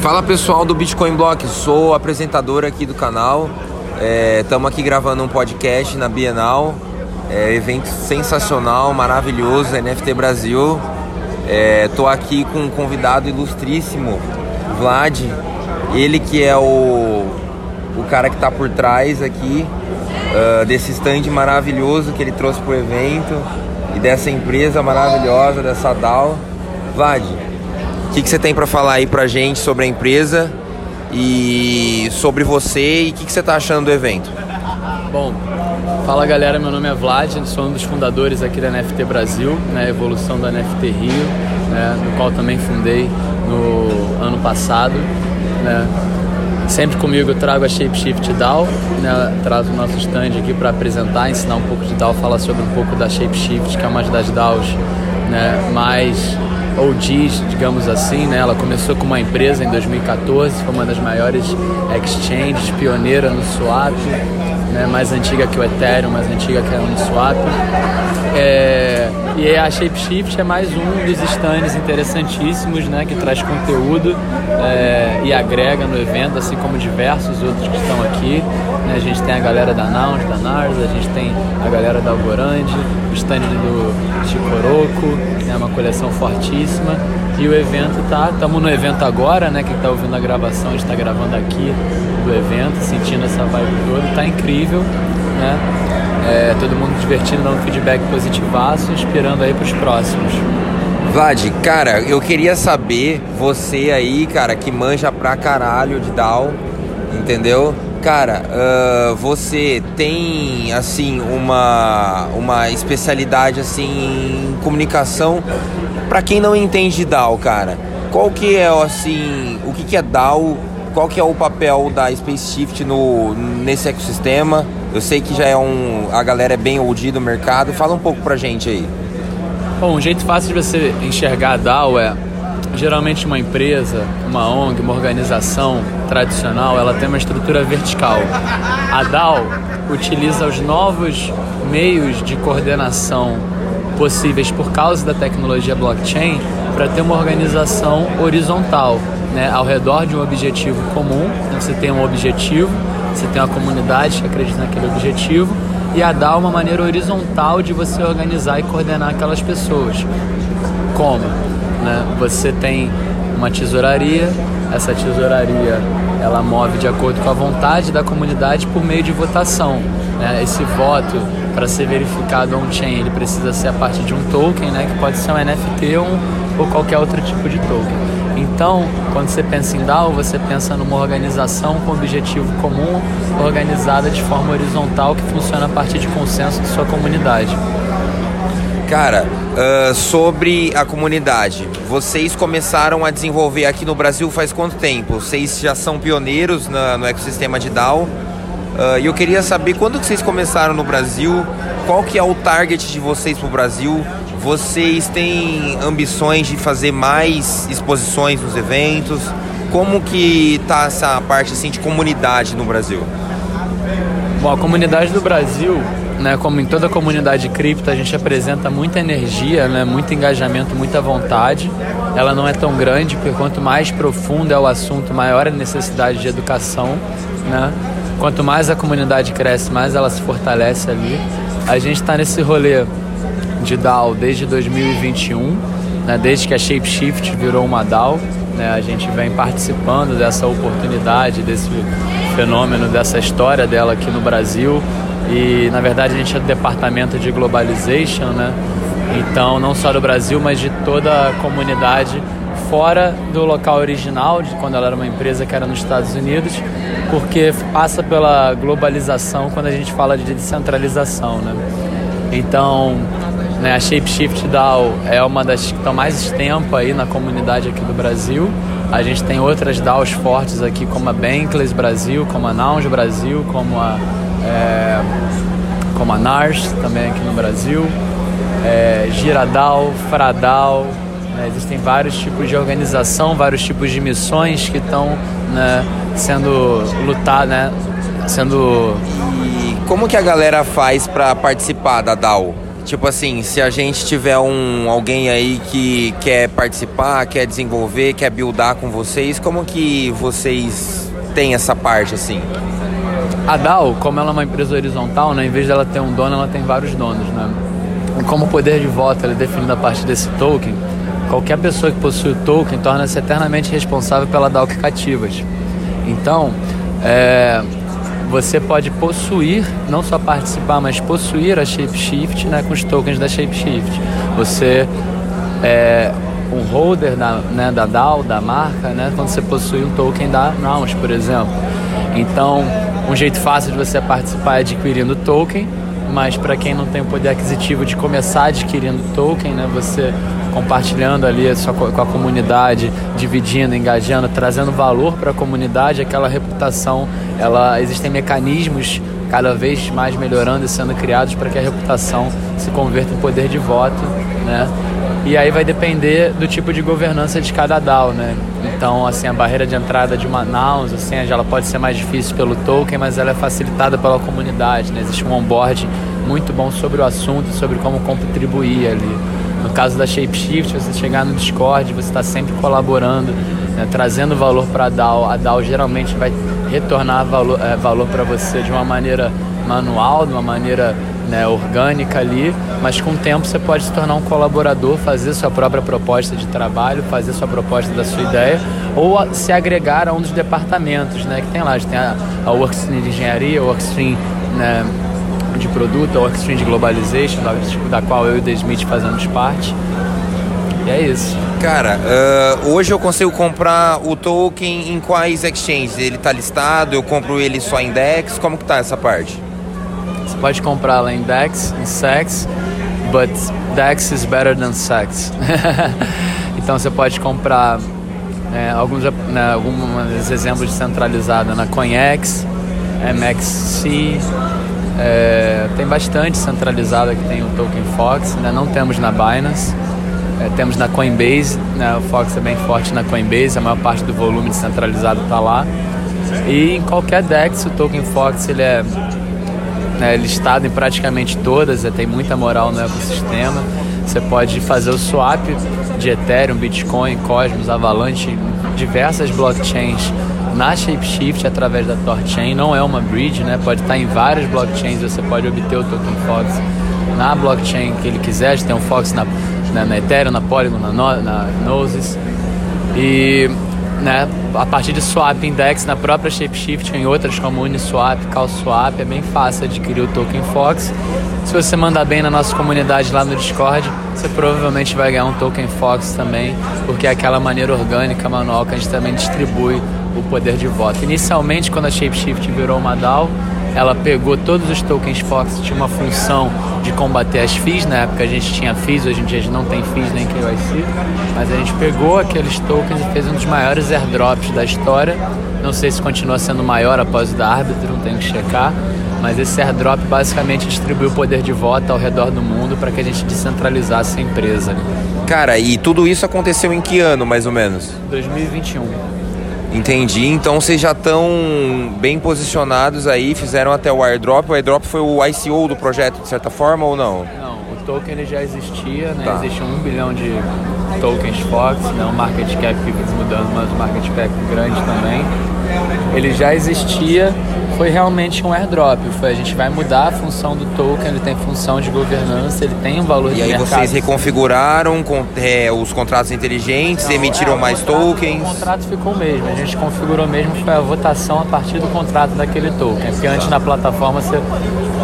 Fala pessoal do Bitcoin Block, sou apresentador aqui do canal. Estamos é, aqui gravando um podcast na Bienal. É, evento sensacional, maravilhoso, NFT Brasil. Estou é, aqui com um convidado ilustríssimo, Vlad. Ele que é o, o cara que está por trás aqui uh, desse stand maravilhoso que ele trouxe para o evento e dessa empresa maravilhosa, dessa DAO. Vlad, que, que você tem para falar aí para gente sobre a empresa e sobre você e o que, que você está achando do evento? Bom, fala galera, meu nome é Vlad, sou um dos fundadores aqui da NFT Brasil, né, evolução da NFT Rio, né, no qual também fundei no ano passado. Né. Sempre comigo eu trago a Shapeshift DAO, né, trago o nosso stand aqui para apresentar, ensinar um pouco de DAO, falar sobre um pouco da Shapeshift, que é uma das DAOs né, mais OGs, digamos assim, né? Ela começou com uma empresa em 2014, foi uma das maiores exchanges, pioneira no swap, né? mais antiga que o Ethereum, mais antiga que a Uniswap. É, e a Shapeshift é mais um dos stands interessantíssimos, né? Que traz conteúdo é, e agrega no evento, assim como diversos outros que estão aqui. Né? A gente tem a galera da Nouns, da Nars, a gente tem a galera da Algorand, o stand do Chicoroco, né? uma coleção fortíssima. E o evento tá, estamos no evento agora, né? Quem está ouvindo a gravação, a gente está gravando aqui do evento, sentindo essa vibe toda, tá incrível, né? É, todo mundo divertindo, dando feedback positivaço, esperando aí para os próximos. Vlad, cara, eu queria saber, você aí, cara, que manja pra caralho de DAO, entendeu? Cara, uh, você tem assim uma, uma especialidade assim em comunicação para quem não entende de DAO, cara. Qual que é assim, o que, que é DAO? Qual que é o papel da Space Shift no, nesse ecossistema? Eu sei que já é um. A galera é bem old do mercado. Fala um pouco pra gente aí. Bom, um jeito fácil de você enxergar a DAO é geralmente uma empresa, uma ONG, uma organização tradicional, ela tem uma estrutura vertical. A DAO utiliza os novos meios de coordenação possíveis por causa da tecnologia blockchain para ter uma organização horizontal, né, ao redor de um objetivo comum. Então, você tem um objetivo, você tem uma comunidade que acredita naquele objetivo e a DAO é uma maneira horizontal de você organizar e coordenar aquelas pessoas. Como? né? Você tem uma tesouraria, essa tesouraria ela move de acordo com a vontade da comunidade por meio de votação. Né? Esse voto, para ser verificado on-chain, ele precisa ser a partir de um token, né? que pode ser um NFT ou, ou qualquer outro tipo de token. Então, quando você pensa em DAO, você pensa numa organização com objetivo comum, organizada de forma horizontal, que funciona a partir de consenso de sua comunidade. Cara, uh, sobre a comunidade, vocês começaram a desenvolver aqui no Brasil faz quanto tempo? Vocês já são pioneiros na, no ecossistema de DAO. Uh, e eu queria saber quando que vocês começaram no Brasil, qual que é o target de vocês para o Brasil? Vocês têm ambições de fazer mais exposições nos eventos? Como que tá essa parte assim de comunidade no Brasil? Bom, a comunidade do Brasil né, como em toda comunidade cripto, a gente apresenta muita energia, né, muito engajamento, muita vontade. Ela não é tão grande, porque quanto mais profundo é o assunto, maior a necessidade de educação. Né? Quanto mais a comunidade cresce, mais ela se fortalece ali. A gente está nesse rolê de DAO desde 2021, né, desde que a Shapeshift virou uma DAO. Né, a gente vem participando dessa oportunidade, desse fenômeno, dessa história dela aqui no Brasil. E na verdade a gente é do departamento de globalization, né? Então não só do Brasil, mas de toda a comunidade fora do local original, de quando ela era uma empresa que era nos Estados Unidos, porque passa pela globalização quando a gente fala de descentralização, né? Então, né, a Shapeshift DAO é uma das que estão mais tempo aí na comunidade aqui do Brasil. A gente tem outras DAOs fortes aqui, como a Bankless Brasil, como a Nouns Brasil, como a é, como a NARS, também aqui no Brasil, é, Giradal, Fradal, né, existem vários tipos de organização, vários tipos de missões que estão né, sendo lutadas, né, sendo... E como que a galera faz para participar da DAO? Tipo assim, se a gente tiver um alguém aí que quer participar, quer desenvolver, quer buildar com vocês, como que vocês têm essa parte assim? A DAO, como ela é uma empresa horizontal, né, em vez dela ter um dono, ela tem vários donos, né? E como o poder de voto é definido a partir desse token, qualquer pessoa que possui o token torna-se eternamente responsável pela DAO que cativas. Então, é, você pode possuir, não só participar, mas possuir a Shapeshift né, com os tokens da Shapeshift. Você é um holder da, né, da DAO, da marca, né, quando você possui um token da Nouns, por exemplo. Então, um jeito fácil de você participar é adquirindo token, mas para quem não tem o poder aquisitivo de começar adquirindo token, né, você compartilhando ali com a comunidade, dividindo, engajando, trazendo valor para a comunidade, aquela reputação, ela existem mecanismos cada vez mais melhorando e sendo criados para que a reputação se converta em poder de voto, né? E aí vai depender do tipo de governança de cada DAO, né? Então, assim, a barreira de entrada de uma Nouns, assim, ela pode ser mais difícil pelo token, mas ela é facilitada pela comunidade, né? Existe um onboard muito bom sobre o assunto, sobre como contribuir ali. No caso da Shapeshift, você chegar no Discord, você está sempre colaborando, né, trazendo valor para a DAO. A DAO geralmente vai retornar valor, é, valor para você de uma maneira manual, de uma maneira né, orgânica ali, mas com o tempo você pode se tornar um colaborador, fazer sua própria proposta de trabalho, fazer sua proposta da sua ideia, ou se agregar a um dos departamentos né, que tem lá. A gente tem a, a Workstream de Engenharia, a Workstream né, de produto, a Workstream de Globalization, da, da qual eu e o The fazemos parte. E é isso. Cara, uh, hoje eu consigo comprar o token em quais exchanges? Ele está listado? Eu compro ele só em DEX? Como que tá essa parte? Você pode comprar lá em DEX, em SEX, but DEX is better than SEX. então você pode comprar né, alguns, né, alguns exemplos centralizados na CoinEx, MXC, é, tem bastante centralizada que tem o token Fox, né? não temos na Binance, é, temos na Coinbase, né? o Fox é bem forte na Coinbase, a maior parte do volume descentralizado está lá. E em qualquer DEX o token Fox ele é né, listado em praticamente todas, é, tem muita moral no ecossistema. Você pode fazer o swap de Ethereum, Bitcoin, Cosmos, Avalanche, diversas blockchains na Shapeshift através da Torchain, não é uma bridge, né? Pode estar em várias blockchains, você pode obter o token Fox na blockchain que ele quiser, tem um Fox na, na, na Ethereum, na Polygon, na, na Gnosis. E né, a partir de swap index na própria Shapeshift em outras como Uniswap, CalSwap, é bem fácil adquirir o token Fox. Se você mandar bem na nossa comunidade lá no Discord, você provavelmente vai ganhar um token Fox também, porque é aquela maneira orgânica, manual que a gente também distribui o poder de voto. Inicialmente, quando a Shapeshift virou uma DAO, ela pegou todos os tokens Fox, tinha uma função de combater as FIIs, na época a gente tinha FIIs, hoje em dia a gente não tem FIIs nem KYC, mas a gente pegou aqueles tokens e fez um dos maiores airdrops da história. Não sei se continua sendo maior após o da árbitro, não tenho que checar, mas esse airdrop basicamente distribuiu o poder de voto ao redor do mundo para que a gente descentralizasse a empresa. Cara, e tudo isso aconteceu em que ano, mais ou menos? 2021. Entendi. Então vocês já estão bem posicionados aí, fizeram até o airdrop. O airdrop foi o ICO do projeto, de certa forma, ou não? Não, o token ele já existia, né? Tá. Existe um bilhão de tokens Fox, né? um market cap que mudando, mas um market cap grande também. Ele já existia foi realmente um airdrop. Foi, a gente vai mudar a função do token, ele tem função de governança, ele tem um valor e de aí mercado. vocês reconfiguraram com, é, os contratos inteligentes, Não, emitiram é, mais contrato, tokens? O contrato ficou mesmo, a gente configurou mesmo, foi a votação a partir do contrato daquele token. Porque antes na plataforma você.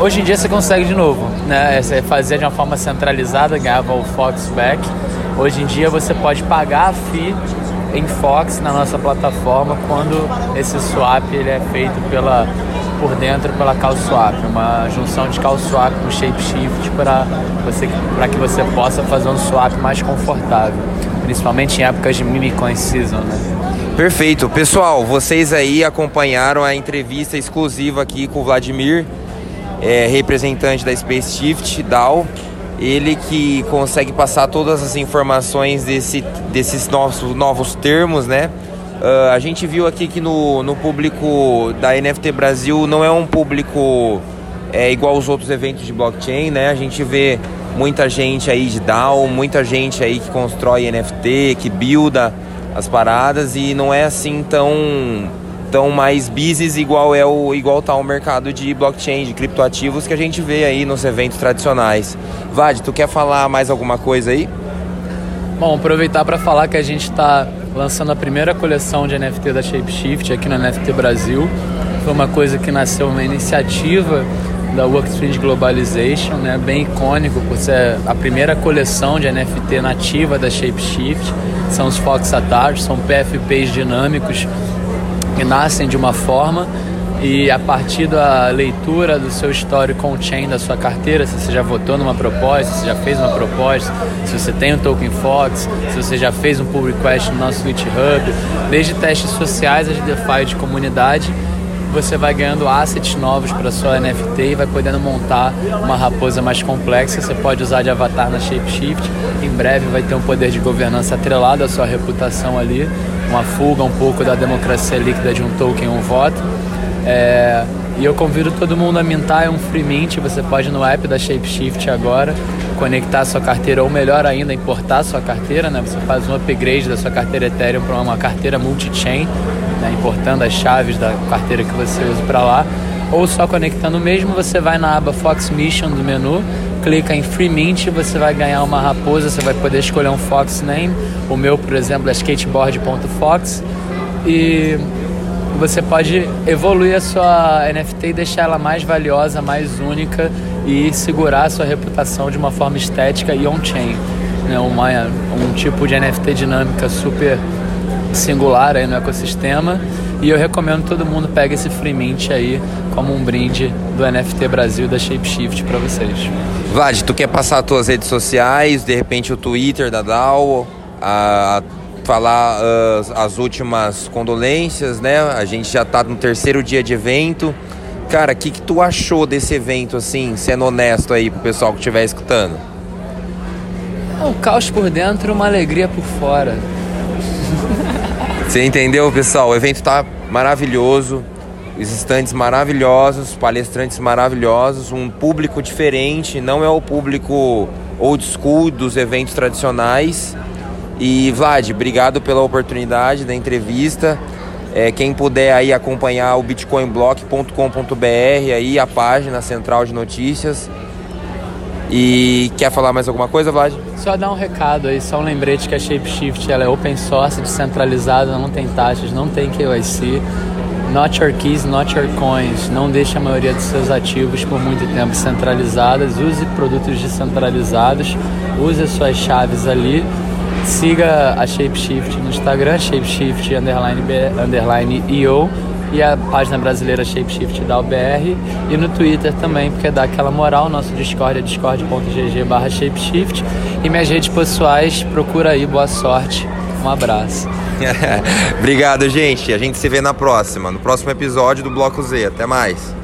Hoje em dia você consegue de novo, né? Você fazia de uma forma centralizada, ganhava o Fox back. Hoje em dia você pode pagar a FII em Fox na nossa plataforma quando esse swap ele é feito pela por dentro pela CalSwap, uma junção de CalSwap com ShapeShift para você para que você possa fazer um swap mais confortável, principalmente em épocas de mini coin season, né? Perfeito. Pessoal, vocês aí acompanharam a entrevista exclusiva aqui com o Vladimir, é, representante da SpaceShift DAO ele que consegue passar todas as informações desse, desses novos, novos termos, né? Uh, a gente viu aqui que no, no público da NFT Brasil não é um público é, igual aos outros eventos de blockchain, né? A gente vê muita gente aí de DAO, muita gente aí que constrói NFT, que builda as paradas e não é assim tão tão mais business igual é o igual tá o mercado de blockchain, de criptoativos que a gente vê aí nos eventos tradicionais. Vad, tu quer falar mais alguma coisa aí? Bom, aproveitar para falar que a gente está lançando a primeira coleção de NFT da Shapeshift aqui no NFT Brasil. Foi uma coisa que nasceu uma iniciativa da Workstream Globalization, né, bem icônico por ser a primeira coleção de NFT nativa da Shapeshift. São os Fox Attars, são PFPs dinâmicos que nascem de uma forma e a partir da leitura do seu histórico on-chain da sua carteira, se você já votou numa proposta, se você já fez uma proposta, se você tem um token Fox, se você já fez um pull request no nosso GitHub, desde testes sociais a de DeFi de comunidade, você vai ganhando assets novos para sua NFT e vai podendo montar uma raposa mais complexa. Você pode usar de avatar na Shapeshift. Em breve vai ter um poder de governança atrelado à sua reputação ali, uma fuga um pouco da democracia líquida de um token, um voto. É, e eu convido todo mundo a mintar, é um free mint, você pode no app da Shapeshift agora, conectar sua carteira ou melhor ainda, importar sua carteira, né? Você faz um upgrade da sua carteira Ethereum para uma carteira multi-chain, né? importando as chaves da carteira que você usa para lá, ou só conectando mesmo, você vai na aba Fox Mission do menu, clica em Free Mint, você vai ganhar uma raposa, você vai poder escolher um Fox Name, o meu, por exemplo, é skateboard.fox, e você pode evoluir a sua NFT e deixar ela mais valiosa, mais única e segurar a sua reputação de uma forma estética e on-chain. Né? Uma, um tipo de NFT dinâmica super singular aí no ecossistema. E eu recomendo todo mundo pegue esse free mint aí como um brinde do NFT Brasil da Shapeshift para vocês. Vlad, tu quer passar as tuas redes sociais, de repente o Twitter da DAO, a falar uh, as últimas condolências, né? A gente já tá no terceiro dia de evento. Cara, o que, que tu achou desse evento, assim, sendo honesto aí pro pessoal que estiver escutando? O caos por dentro, uma alegria por fora. Você entendeu, pessoal? O evento tá maravilhoso, os estandes maravilhosos, palestrantes maravilhosos, um público diferente, não é o público old school dos eventos tradicionais. E Vlad, obrigado pela oportunidade da entrevista. É, quem puder aí acompanhar o bitcoinblock.com.br aí a página central de notícias. E quer falar mais alguma coisa, Vlad? Só dar um recado aí, só um lembrete que a Shapeshift ela é open source, descentralizada, não tem taxas, não tem KYC. Not your keys, not your coins. Não deixe a maioria dos seus ativos por muito tempo centralizadas. Use produtos descentralizados. Use as suas chaves ali Siga a Shapeshift no Instagram, Shapeshift underline, underline IO e a página brasileira Shapeshift da UBR e no Twitter também, porque dá aquela moral, nosso Discord é discord.gg barra Shapeshift e minhas redes pessoais, procura aí, boa sorte, um abraço. Obrigado, gente. A gente se vê na próxima, no próximo episódio do Bloco Z. Até mais.